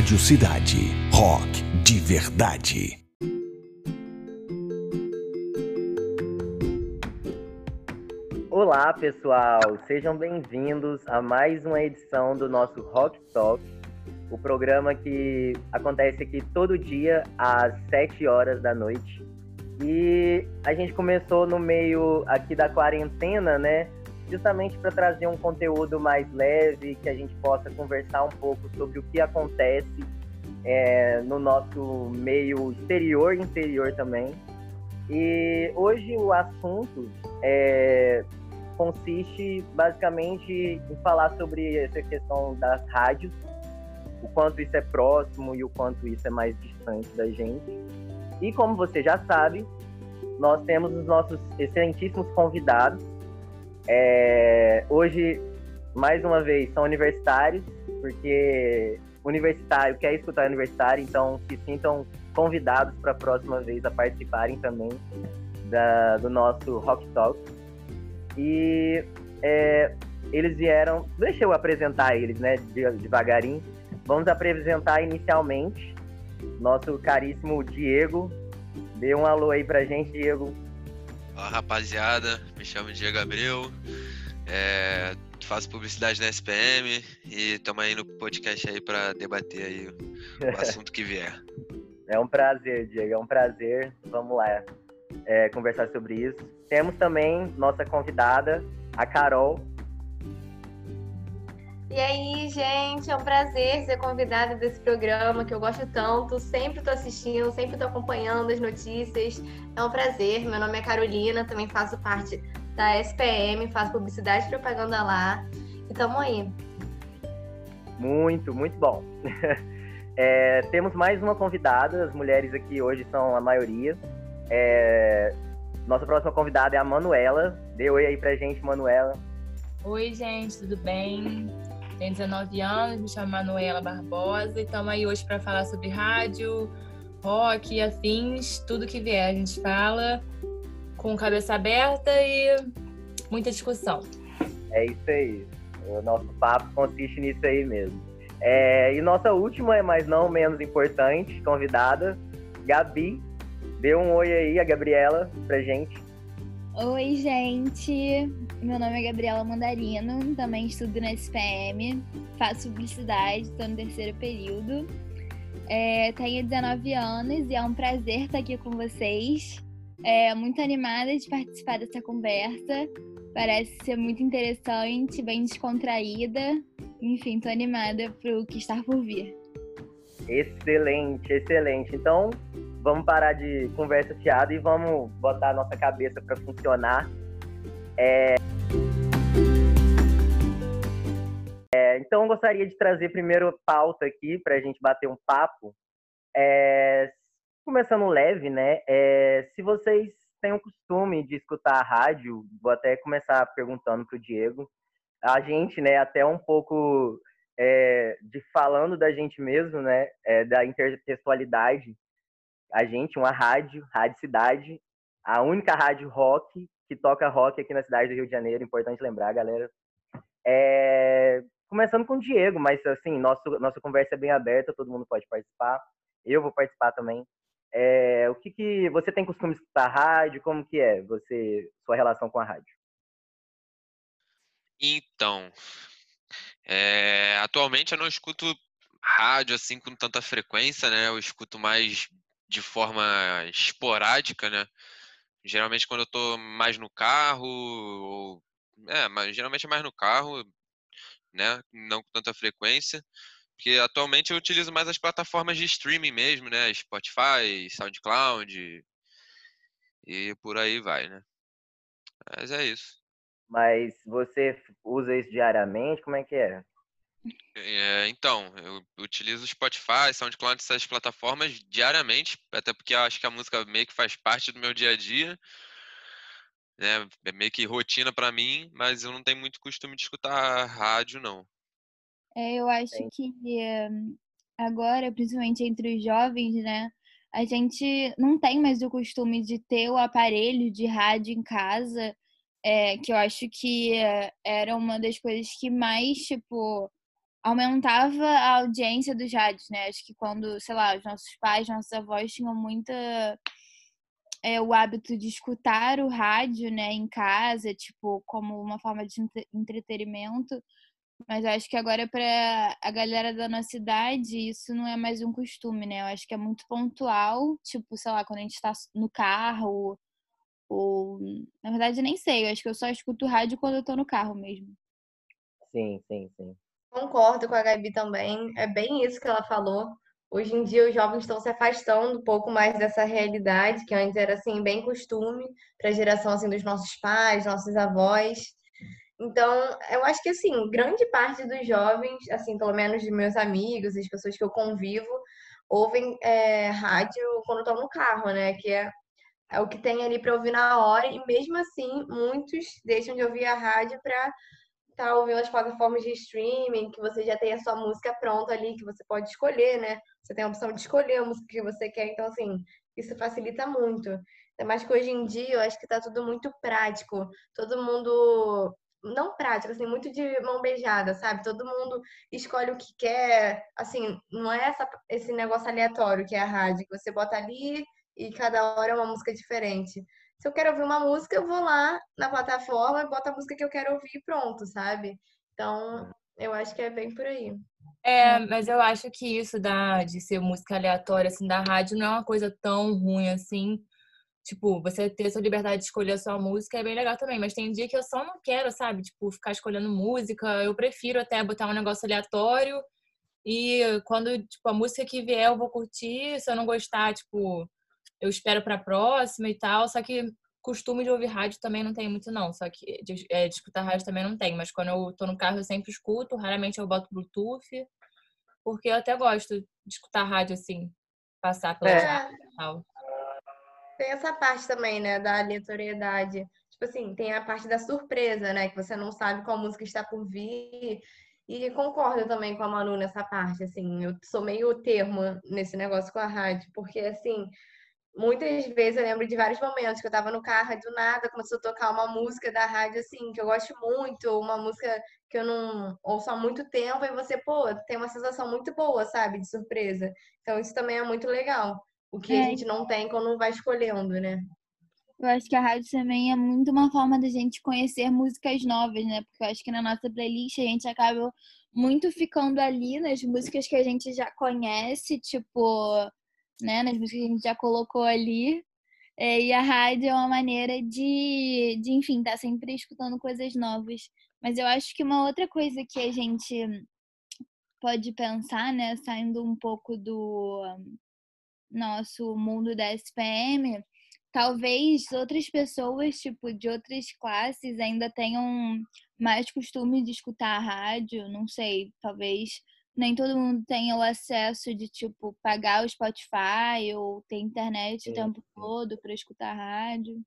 Rádio Cidade. Rock de verdade. Olá, pessoal. Sejam bem-vindos a mais uma edição do nosso Rock Talk, o programa que acontece aqui todo dia às 7 horas da noite. E a gente começou no meio aqui da quarentena, né? Justamente para trazer um conteúdo mais leve, que a gente possa conversar um pouco sobre o que acontece é, no nosso meio exterior e interior também. E hoje o assunto é, consiste basicamente em falar sobre essa questão das rádios, o quanto isso é próximo e o quanto isso é mais distante da gente. E como você já sabe, nós temos os nossos excelentíssimos convidados. É, hoje, mais uma vez, são universitários, porque universitário quer escutar universitário, então se sintam convidados para a próxima vez a participarem também da, do nosso Rock Talk. E é, eles vieram. Deixa eu apresentar eles, né, devagarinho. Vamos apresentar inicialmente nosso caríssimo Diego. Dê um alô aí pra gente, Diego. Olá, rapaziada. Me chamo Diego Abreu. É, faço publicidade na SPM e estamos aí no podcast aí para debater aí o assunto que vier. É um prazer, Diego. É um prazer. Vamos lá é, conversar sobre isso. Temos também nossa convidada, a Carol. E aí, gente, é um prazer ser convidada desse programa que eu gosto tanto. Sempre estou assistindo, sempre estou acompanhando as notícias. É um prazer. Meu nome é Carolina, também faço parte da SPM, faço publicidade e propaganda lá. E tamo aí. Muito, muito bom. é, temos mais uma convidada, as mulheres aqui hoje são a maioria. É, nossa próxima convidada é a Manuela. Dê oi aí pra gente, Manuela. Oi, gente, tudo bem? Tenho 19 anos, me chamo Manuela Barbosa e estamos aí hoje para falar sobre rádio, rock, afins, tudo que vier. A gente fala com cabeça aberta e muita discussão. É isso aí. O nosso papo consiste nisso aí mesmo. É, e nossa última, mas não menos importante, convidada, Gabi. Dê um oi aí, a Gabriela, pra gente. Oi, gente. Meu nome é Gabriela Mandarino, também estudo na SPM, faço publicidade, estou no terceiro período. É, tenho 19 anos e é um prazer estar aqui com vocês. É, muito animada de participar dessa conversa. Parece ser muito interessante, bem descontraída. Enfim, estou animada para o que está por vir. Excelente, excelente. Então, vamos parar de conversa fiada e vamos botar a nossa cabeça para funcionar. É... então, eu gostaria de trazer primeiro pauta aqui para a gente bater um papo. É, começando leve, né? É, se vocês têm o costume de escutar a rádio, vou até começar perguntando para o Diego. A gente, né, até um pouco é, de falando da gente mesmo, né, é, da intertextualidade. A gente, uma rádio, Rádio Cidade, a única rádio rock que toca rock aqui na cidade do Rio de Janeiro, importante lembrar, galera. É, começando com o Diego, mas assim, nosso, nossa conversa é bem aberta, todo mundo pode participar. Eu vou participar também. É, o que, que você tem costume escutar rádio? Como que é você sua relação com a rádio? Então, é, atualmente eu não escuto rádio assim com tanta frequência, né? Eu escuto mais de forma esporádica, né? Geralmente quando eu tô mais no carro, ou, é, mas geralmente é mais no carro, né? Não com tanta frequência. Porque atualmente eu utilizo mais as plataformas de streaming mesmo, né? Spotify, SoundCloud e por aí vai, né? Mas é isso. Mas você usa isso diariamente? Como é que é? é então, eu utilizo Spotify, SoundCloud, essas plataformas diariamente, até porque eu acho que a música meio que faz parte do meu dia a dia. Né? É meio que rotina para mim, mas eu não tenho muito costume de escutar rádio, não. É, eu acho que agora, principalmente entre os jovens, né? A gente não tem mais o costume de ter o aparelho de rádio em casa, é, que eu acho que era uma das coisas que mais, tipo, aumentava a audiência dos rádios, né? Acho que quando, sei lá, os nossos pais, nossos avós tinham muita é, o hábito de escutar o rádio, né, em casa, tipo, como uma forma de entretenimento. Mas acho que agora para a galera da nossa idade isso não é mais um costume, né? Eu acho que é muito pontual, tipo, sei lá, quando a gente está no carro ou na verdade nem sei, eu acho que eu só escuto rádio quando eu tô no carro mesmo. Sim, sim, sim. Concordo com a Gabi também. É bem isso que ela falou. Hoje em dia os jovens estão se afastando um pouco mais dessa realidade, que antes era assim bem costume para a geração assim dos nossos pais, nossos avós. Então, eu acho que assim, grande parte dos jovens, assim, pelo menos de meus amigos, as pessoas que eu convivo, ouvem é, rádio quando estão no carro, né? Que é, é o que tem ali para ouvir na hora, e mesmo assim, muitos deixam de ouvir a rádio para tá ouvindo as plataformas de streaming, que você já tem a sua música pronta ali, que você pode escolher, né? Você tem a opção de escolher a música que você quer, então, assim, isso facilita muito. Ainda mais que hoje em dia eu acho que tá tudo muito prático. Todo mundo. Não prático, assim, muito de mão beijada, sabe? Todo mundo escolhe o que quer. Assim, não é essa, esse negócio aleatório que é a rádio, que você bota ali e cada hora é uma música diferente. Se eu quero ouvir uma música, eu vou lá na plataforma boto a música que eu quero ouvir e pronto, sabe? Então, eu acho que é bem por aí. É, mas eu acho que isso da, de ser música aleatória, assim, da rádio, não é uma coisa tão ruim assim. Tipo, você ter sua liberdade de escolher a sua música é bem legal também, mas tem dia que eu só não quero, sabe? Tipo, ficar escolhendo música. Eu prefiro até botar um negócio aleatório e quando, tipo, a música que vier eu vou curtir. Se eu não gostar, tipo, eu espero pra próxima e tal. Só que costume de ouvir rádio também não tem muito, não. Só que de, é, de escutar rádio também não tem. Mas quando eu tô no carro, eu sempre escuto. Raramente eu boto Bluetooth. Porque eu até gosto de escutar rádio assim, passar pela é. tal. Tem essa parte também, né, da aleatoriedade. Tipo assim, tem a parte da surpresa, né? Que você não sabe qual música está por vir. E concordo também com a Manu nessa parte, assim. Eu sou meio termo nesse negócio com a rádio. Porque, assim, muitas vezes eu lembro de vários momentos que eu tava no carro e do nada começou a tocar uma música da rádio assim que eu gosto muito, uma música que eu não ouço há muito tempo e você, pô, tem uma sensação muito boa, sabe, de surpresa. Então isso também é muito legal. O que é. a gente não tem quando vai escolhendo, né? Eu acho que a rádio também é muito uma forma da gente conhecer músicas novas, né? Porque eu acho que na nossa playlist a gente acaba muito ficando ali nas músicas que a gente já conhece, tipo, né? Nas músicas que a gente já colocou ali. É, e a rádio é uma maneira de, de enfim, estar tá sempre escutando coisas novas. Mas eu acho que uma outra coisa que a gente pode pensar, né, saindo um pouco do nosso mundo da SPM, talvez outras pessoas, tipo, de outras classes ainda tenham mais costume de escutar a rádio, não sei, talvez nem todo mundo tem o acesso de, tipo, pagar o Spotify ou ter internet sim, o tempo sim. todo para escutar a rádio.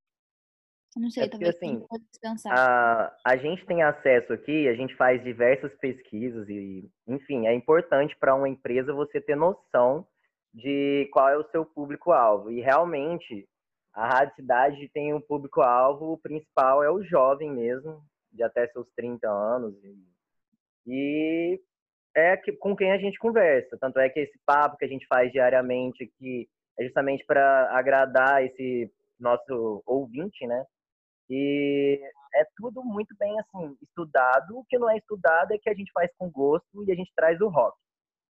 Não sei, é porque, talvez assim, pensar. A, a gente tem acesso aqui, a gente faz diversas pesquisas e, enfim, é importante para uma empresa você ter noção de qual é o seu público-alvo. E realmente, a Rádio Cidade tem um público-alvo, o principal é o jovem mesmo, de até seus 30 anos. E é que, com quem a gente conversa. Tanto é que esse papo que a gente faz diariamente aqui é justamente para agradar esse nosso ouvinte, né? E é tudo muito bem assim estudado. O que não é estudado é que a gente faz com gosto e a gente traz o rock.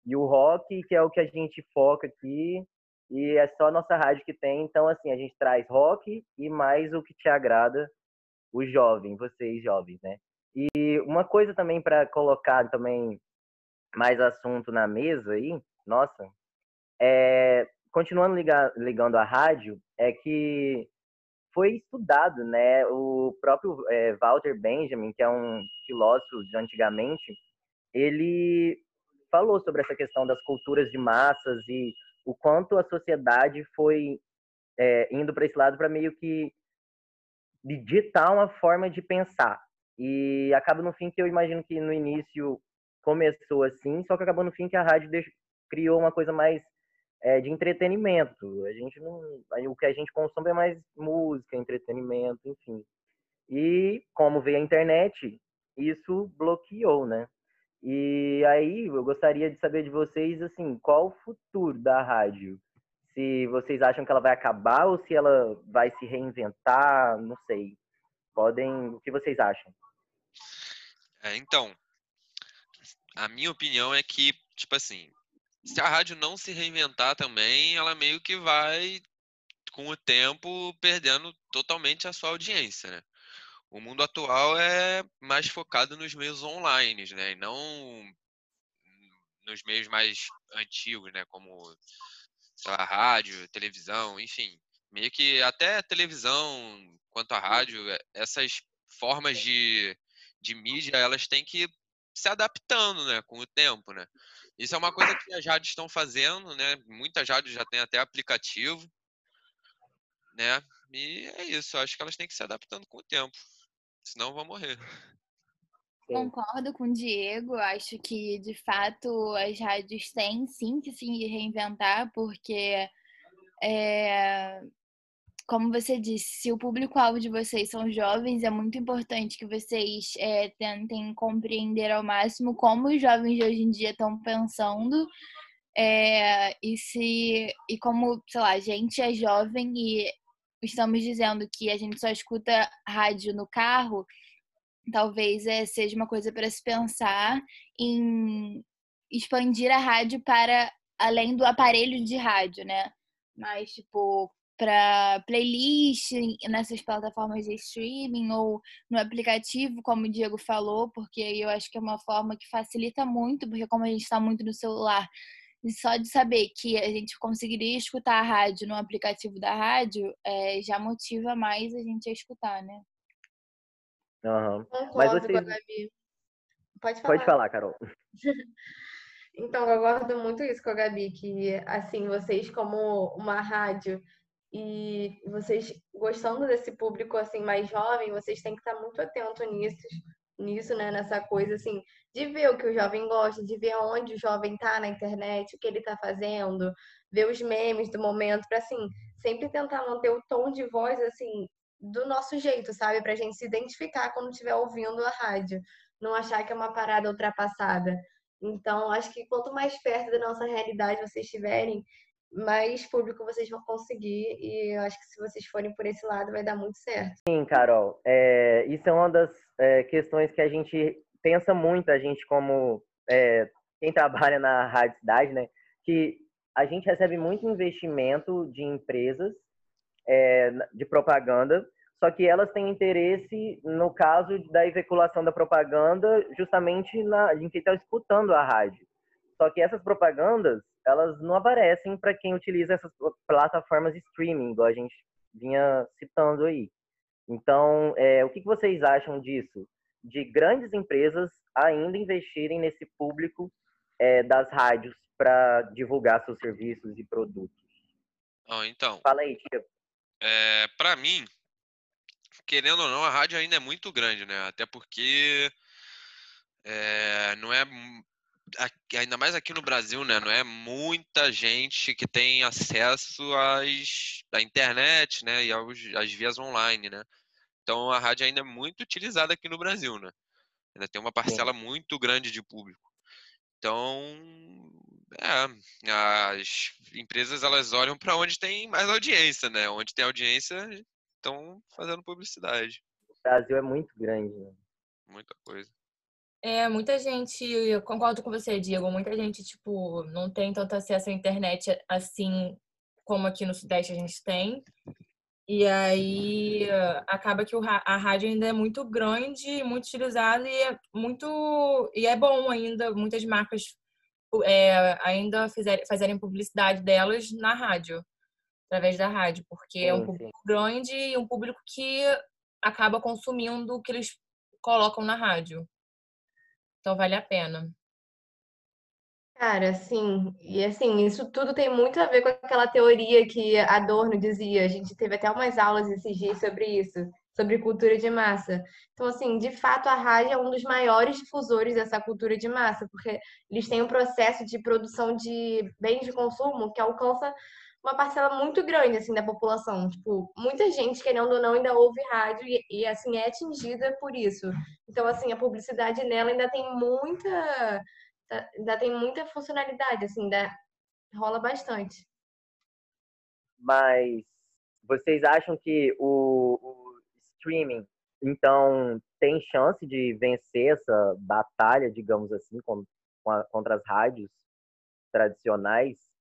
E o rock, que é o que a gente foca aqui, e é só a nossa rádio que tem. Então, assim, a gente traz rock e mais o que te agrada, o jovem, vocês jovens, né? E uma coisa também para colocar também mais assunto na mesa aí, nossa, é, continuando ligar, ligando a rádio, é que foi estudado, né? O próprio é, Walter Benjamin, que é um filósofo de antigamente, ele falou sobre essa questão das culturas de massas e o quanto a sociedade foi é, indo para esse lado para meio que digitar uma forma de pensar. E acaba no fim que eu imagino que no início começou assim, só que acabou no fim que a rádio deixou, criou uma coisa mais é, de entretenimento. A gente não, o que a gente consome é mais música, entretenimento, enfim. E como veio a internet, isso bloqueou, né? E aí eu gostaria de saber de vocês, assim, qual o futuro da rádio? Se vocês acham que ela vai acabar ou se ela vai se reinventar, não sei. Podem, o que vocês acham? É, então, a minha opinião é que, tipo assim, se a rádio não se reinventar também, ela meio que vai, com o tempo, perdendo totalmente a sua audiência, né? O mundo atual é mais focado nos meios online, né? E não nos meios mais antigos, né? Como lá, rádio, televisão, enfim. Meio que até televisão, quanto a rádio, é, essas formas de, de mídia, elas têm que se adaptando, né, com o tempo, né? Isso é uma coisa que as rádios estão fazendo, né? Muitas rádios já têm até aplicativo, né? E é isso, acho que elas têm que se adaptando com o tempo, senão vão morrer. Concordo com o Diego, acho que de fato as rádios têm sim que se reinventar, porque é, como você disse, se o público-alvo de vocês são jovens, é muito importante que vocês é, tentem compreender ao máximo como os jovens de hoje em dia estão pensando. É, e se e como, sei lá, a gente é jovem e estamos dizendo que a gente só escuta rádio no carro, talvez é, seja uma coisa para se pensar em expandir a rádio para além do aparelho de rádio, né? Mas, tipo, para playlist nessas plataformas de streaming ou no aplicativo, como o Diego falou, porque eu acho que é uma forma que facilita muito, porque como a gente está muito no celular, só de saber que a gente conseguiria escutar a rádio no aplicativo da rádio, é, já motiva mais a gente a escutar, né? Uhum. Concordo Mas com a vocês... Gabi. Pode falar. Pode falar, Carol. Então, eu concordo muito isso com a Gabi, que assim, vocês como uma rádio e vocês gostando desse público assim mais jovem, vocês têm que estar muito atento nisso, nisso, né, nessa coisa assim, de ver o que o jovem gosta, de ver onde o jovem tá na internet, o que ele tá fazendo, ver os memes do momento, para assim, sempre tentar manter o tom de voz assim do nosso jeito, sabe, pra gente se identificar quando estiver ouvindo a rádio, não achar que é uma parada ultrapassada. Então, acho que quanto mais perto da nossa realidade vocês estiverem, mais público vocês vão conseguir. E eu acho que se vocês forem por esse lado, vai dar muito certo. Sim, Carol. É, isso é uma das é, questões que a gente pensa muito, a gente como é, quem trabalha na Rádio Cidade, né? Que a gente recebe muito investimento de empresas é, de propaganda, só que elas têm interesse no caso da veiculação da propaganda justamente na, em quem está escutando a rádio. Só que essas propagandas elas não aparecem para quem utiliza essas plataformas de streaming, igual a gente vinha citando aí. Então, é, o que vocês acham disso? De grandes empresas ainda investirem nesse público é, das rádios para divulgar seus serviços e produtos? Então. Fala aí, Tia. É, para mim, querendo ou não, a rádio ainda é muito grande, né? Até porque é, não é ainda mais aqui no Brasil, né? Não é muita gente que tem acesso às, à internet, né? E aos, às vias online, né? Então a rádio ainda é muito utilizada aqui no Brasil, né? Ainda tem uma parcela muito grande de público. Então, é, as empresas elas olham para onde tem mais audiência, né? Onde tem audiência, estão fazendo publicidade. O Brasil é muito grande, né? Muita coisa. É, muita gente, eu concordo com você, Diego, muita gente, tipo, não tem tanto acesso à internet assim como aqui no Sudeste a gente tem. E aí acaba que a rádio ainda é muito grande, muito utilizada e é muito e é bom ainda muitas marcas é, ainda fizer, fazerem publicidade delas na rádio, através da rádio, porque sim, é um público sim. grande e um público que acaba consumindo o que eles colocam na rádio. Então vale a pena. Cara, sim. E assim, isso tudo tem muito a ver com aquela teoria que Adorno dizia. A gente teve até umas aulas esses dias sobre isso, sobre cultura de massa. Então, assim, de fato, a rádio é um dos maiores difusores dessa cultura de massa, porque eles têm um processo de produção de bens de consumo que alcança uma parcela muito grande, assim, da população. Tipo, muita gente, querendo ou não, ainda ouve rádio e, e, assim, é atingida por isso. Então, assim, a publicidade nela ainda tem muita... Tá, ainda tem muita funcionalidade, assim, ainda rola bastante. Mas vocês acham que o, o streaming, então, tem chance de vencer essa batalha, digamos assim, contra as rádios tradicionais?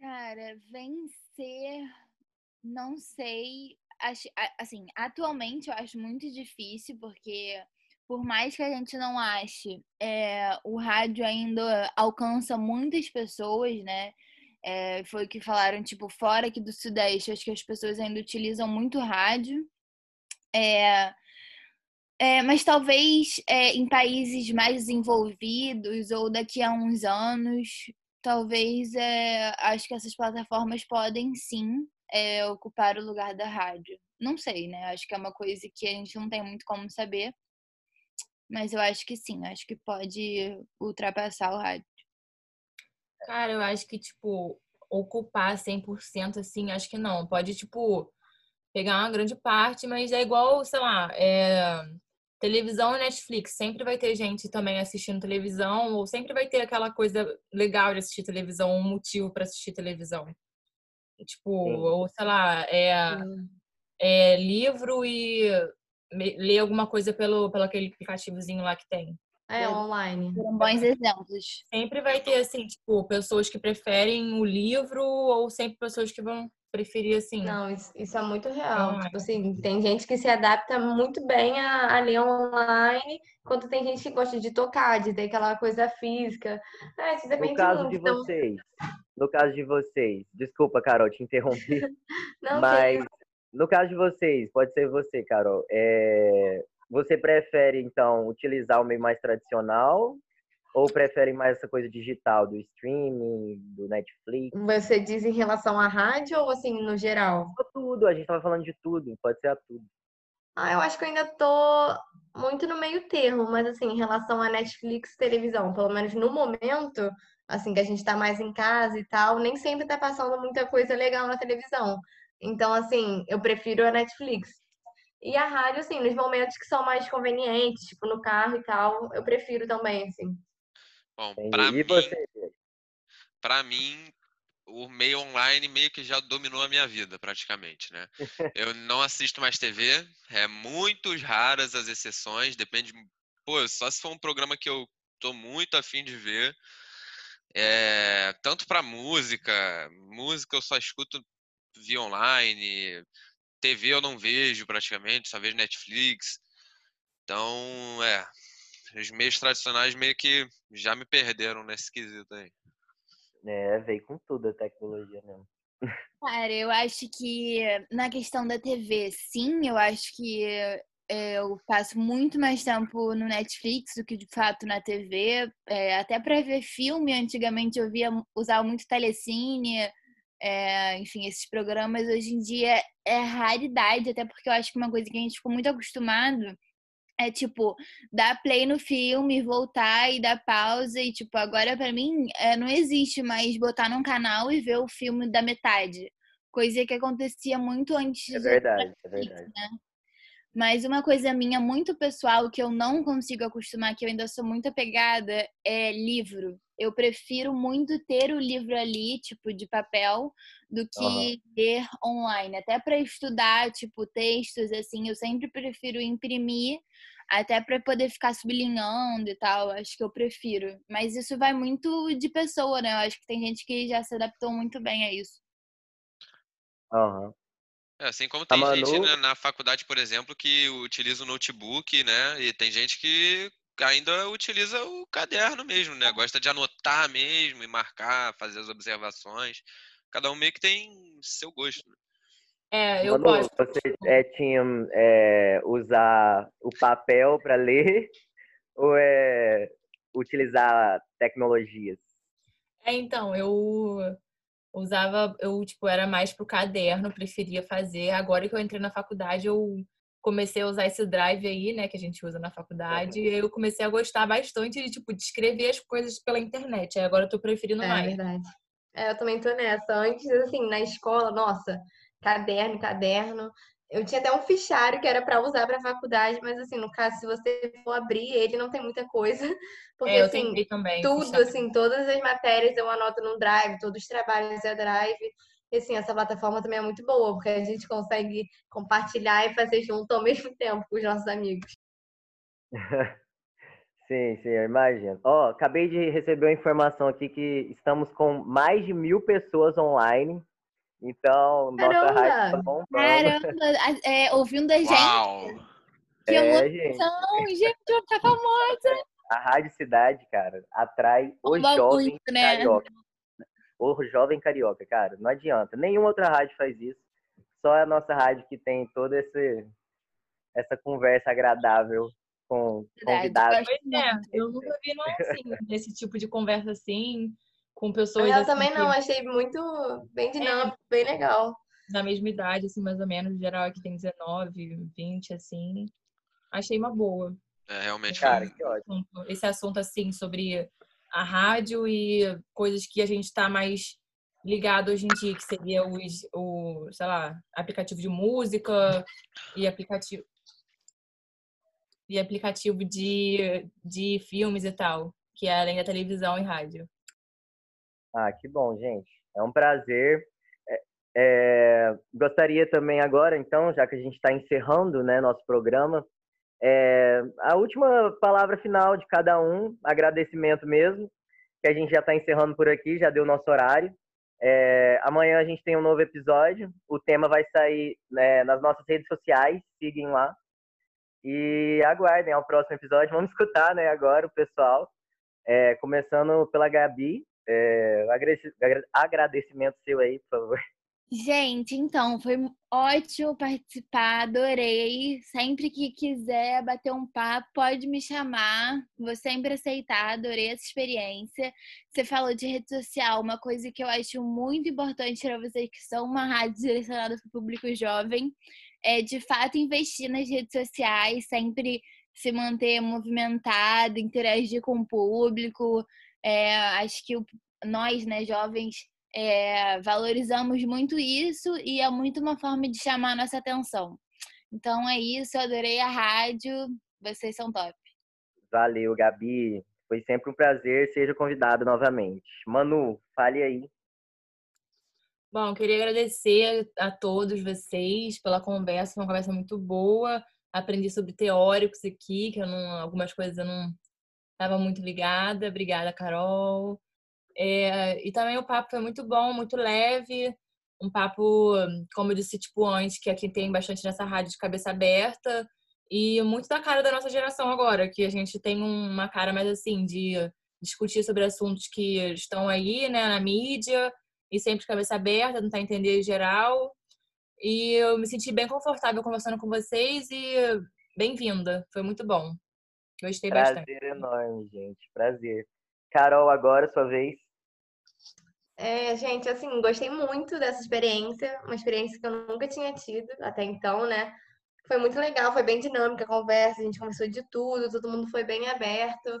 Cara, vencer, não sei. Assim, atualmente eu acho muito difícil, porque por mais que a gente não ache, é, o rádio ainda alcança muitas pessoas, né? É, foi o que falaram, tipo, fora aqui do Sudeste, acho que as pessoas ainda utilizam muito rádio. É, é, mas talvez é, em países mais desenvolvidos ou daqui a uns anos talvez é, acho que essas plataformas podem sim é, ocupar o lugar da rádio. Não sei, né? Acho que é uma coisa que a gente não tem muito como saber. Mas eu acho que sim, acho que pode ultrapassar o rádio. Cara, eu acho que, tipo, ocupar 100% assim, acho que não. Pode, tipo, pegar uma grande parte, mas é igual, sei lá, é, Televisão e Netflix, sempre vai ter gente também assistindo televisão, ou sempre vai ter aquela coisa legal de assistir televisão, um motivo para assistir televisão. Tipo, Sim. ou sei lá, é, é, livro e ler alguma coisa pelo, pelo aquele aplicativozinho lá que tem. É, online. Foram bons exemplos. Sempre vai ter, assim, tipo, pessoas que preferem o livro ou sempre pessoas que vão preferir assim. Não, isso, isso é muito real. Tipo assim, tem gente que se adapta muito bem a, a, ler online, enquanto tem gente que gosta de tocar, de ter aquela coisa física. É, isso depende no caso muito, de então... vocês, no caso de vocês, desculpa, Carol, te interrompi. Não, mas no caso de vocês, pode ser você, Carol. É... Você prefere, então, utilizar o meio mais tradicional ou preferem mais essa coisa digital, do streaming, do Netflix? Você diz em relação à rádio ou assim, no geral? Tudo, a gente tava falando de tudo, pode ser a tudo. Ah, eu acho que eu ainda tô muito no meio termo, mas assim, em relação a Netflix televisão, pelo menos no momento, assim, que a gente tá mais em casa e tal, nem sempre tá passando muita coisa legal na televisão. Então, assim, eu prefiro a Netflix. E a rádio, assim, nos momentos que são mais convenientes, tipo no carro e tal, eu prefiro também, assim. Bom, para mim, para mim, o meio online meio que já dominou a minha vida, praticamente, né? Eu não assisto mais TV, é muito raras as exceções, depende, pô, só se for um programa que eu tô muito afim de ver. É, tanto para música, música eu só escuto via online, TV eu não vejo praticamente, só vejo Netflix. Então, é, os meios tradicionais meio que já me perderam nesse quesito aí. É, veio com tudo a tecnologia mesmo. Cara, eu acho que na questão da TV, sim, eu acho que é, eu passo muito mais tempo no Netflix do que de fato na TV. É, até para ver filme, antigamente eu via usar muito telecine, é, enfim, esses programas hoje em dia é raridade, até porque eu acho que uma coisa que a gente ficou muito acostumado é tipo, dar play no filme, voltar e dar pausa. E, tipo, agora para mim é, não existe mais botar num canal e ver o filme da metade. Coisa que acontecia muito antes. É verdade, é verdade. Né? Mas uma coisa minha muito pessoal que eu não consigo acostumar, que eu ainda sou muito apegada, é livro. Eu prefiro muito ter o livro ali, tipo, de papel, do que uhum. ler online. Até para estudar, tipo, textos, assim, eu sempre prefiro imprimir, até para poder ficar sublinhando e tal. Acho que eu prefiro. Mas isso vai muito de pessoa, né? Eu acho que tem gente que já se adaptou muito bem a isso. Aham. É, assim como tem Manu... gente né, na faculdade, por exemplo, que utiliza o notebook, né? E tem gente que ainda utiliza o caderno mesmo, né? Gosta de anotar mesmo e marcar, fazer as observações. Cada um meio que tem seu gosto. Né? É, eu Manu, gosto. Vocês é, tinham é, usar o papel para ler ou é utilizar tecnologias? É, então, eu usava, eu, tipo, era mais pro caderno, preferia fazer. Agora que eu entrei na faculdade, eu comecei a usar esse drive aí, né, que a gente usa na faculdade, e eu comecei a gostar bastante de, tipo, de escrever as coisas pela internet. Aí agora eu tô preferindo é, mais. É verdade. É, eu também tô nessa. Antes, assim, na escola, nossa, caderno, caderno. Eu tinha até um fichário que era para usar para faculdade, mas assim, no caso, se você for abrir ele, não tem muita coisa. Porque, É, eu assim, também. tudo, fichário. assim, todas as matérias eu anoto no Drive, todos os trabalhos é Drive. E, assim, essa plataforma também é muito boa, porque a gente consegue compartilhar e fazer junto ao mesmo tempo com os nossos amigos. Sim, sim, eu imagino. Ó, acabei de receber uma informação aqui que estamos com mais de mil pessoas online. Então, nossa rádio tá bombando. Caramba, a- é, ouvindo a gente. Uau! Que É, gente, emoção, gente, eu vou ficar famosa. a Rádio Cidade, cara, atrai o jovem muito, né? carioca. O jovem carioca, cara, não adianta. Nenhuma outra rádio faz isso. Só a nossa rádio que tem toda esse, essa conversa agradável com Verdade, convidados. Pois é, eu nunca vi não assim, desse tipo de conversa assim, com pessoas Eu assim, também que- não, achei muito bem dinâmico, bem legal. da mesma idade, assim, mais ou menos, geral aqui tem 19, 20, assim. Achei uma boa. É, realmente Cara, foi- que ótimo. esse assunto assim sobre a rádio e coisas que a gente está mais ligado hoje em dia, que seria os, o, sei lá, aplicativo de música e aplicativo e aplicativo de, de filmes e tal, que é além da televisão e rádio. Ah, que bom, gente. É um prazer. É, é, gostaria também agora, então, já que a gente está encerrando né, nosso programa, é, a última palavra final de cada um, agradecimento mesmo, que a gente já está encerrando por aqui, já deu nosso horário. É, amanhã a gente tem um novo episódio. O tema vai sair né, nas nossas redes sociais, sigam lá. E aguardem ao próximo episódio. Vamos escutar né, agora o pessoal. É, começando pela Gabi. É, agrade- agra- agradecimento seu aí, por favor. Gente, então, foi ótimo participar, adorei. Sempre que quiser bater um papo, pode me chamar. Vou sempre aceitar, adorei essa experiência. Você falou de rede social, uma coisa que eu acho muito importante para vocês que são uma rádio direcionada para o público jovem, é de fato investir nas redes sociais, sempre se manter movimentado, interagir com o público. É, acho que o- nós, né, jovens, é, valorizamos muito isso e é muito uma forma de chamar a nossa atenção. Então é isso, eu adorei a rádio, vocês são top. Valeu, Gabi. Foi sempre um prazer. Seja convidado novamente. Manu, fale aí. Bom, queria agradecer a todos vocês pela conversa, foi uma conversa muito boa. Aprendi sobre teóricos aqui, que eu não, algumas coisas eu não estava muito ligada. Obrigada, Carol. É, e também o papo foi muito bom, muito leve. Um papo, como eu disse, tipo antes, que aqui tem bastante nessa rádio de cabeça aberta. E muito da cara da nossa geração agora, que a gente tem uma cara mais assim, de discutir sobre assuntos que estão aí, né, na mídia, e sempre cabeça aberta, tentar entender em geral. E eu me senti bem confortável conversando com vocês e bem-vinda. Foi muito bom. Gostei bastante. Prazer enorme, gente. Prazer. Carol, agora, sua vez. É, gente, assim, gostei muito dessa experiência, uma experiência que eu nunca tinha tido até então, né? Foi muito legal, foi bem dinâmica a conversa, a gente conversou de tudo, todo mundo foi bem aberto.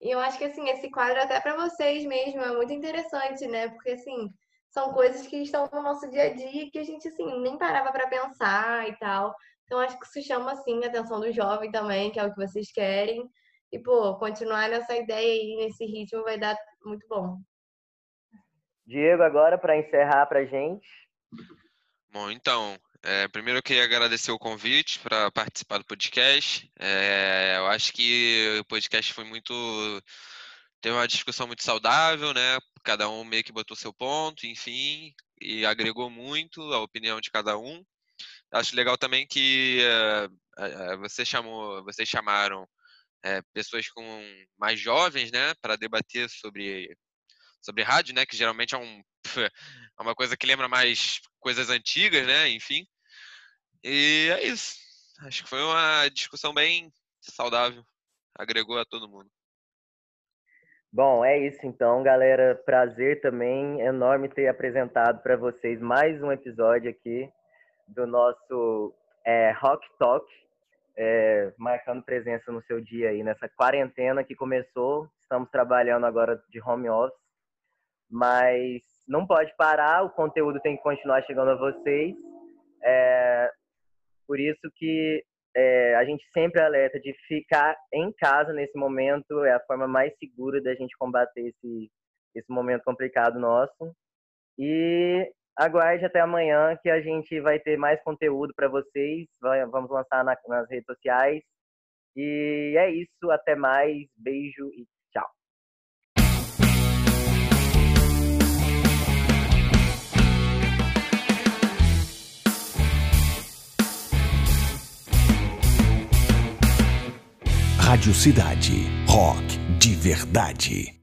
E eu acho que, assim, esse quadro até para vocês mesmo é muito interessante, né? Porque, assim, são coisas que estão no nosso dia a dia que a gente, assim, nem parava para pensar e tal. Então, acho que isso chama, assim, a atenção do jovem também, que é o que vocês querem. E, pô, continuar nessa ideia aí, nesse ritmo, vai dar muito bom. Diego, agora, para encerrar pra gente. Bom, então, é, primeiro eu queria agradecer o convite para participar do podcast. É, eu acho que o podcast foi muito. Teve uma discussão muito saudável, né? Cada um meio que botou seu ponto, enfim, e agregou muito a opinião de cada um. Acho legal também que eh, você chamou, vocês chamaram eh, pessoas com mais jovens, né, para debater sobre sobre rádio, né, que geralmente é um é uma coisa que lembra mais coisas antigas, né, enfim. E é isso. Acho que foi uma discussão bem saudável. Agregou a todo mundo. Bom, é isso então, galera. Prazer também enorme ter apresentado para vocês mais um episódio aqui do nosso é, Rock Talk, é, marcando presença no seu dia aí nessa quarentena que começou. Estamos trabalhando agora de home office, mas não pode parar, o conteúdo tem que continuar chegando a vocês. É, por isso que é, a gente sempre alerta de ficar em casa nesse momento, é a forma mais segura da gente combater esse, esse momento complicado nosso. E aguarde até amanhã que a gente vai ter mais conteúdo para vocês, vamos lançar na, nas redes sociais. E é isso, até mais, beijo e tchau. Rádio Cidade. Rock de verdade.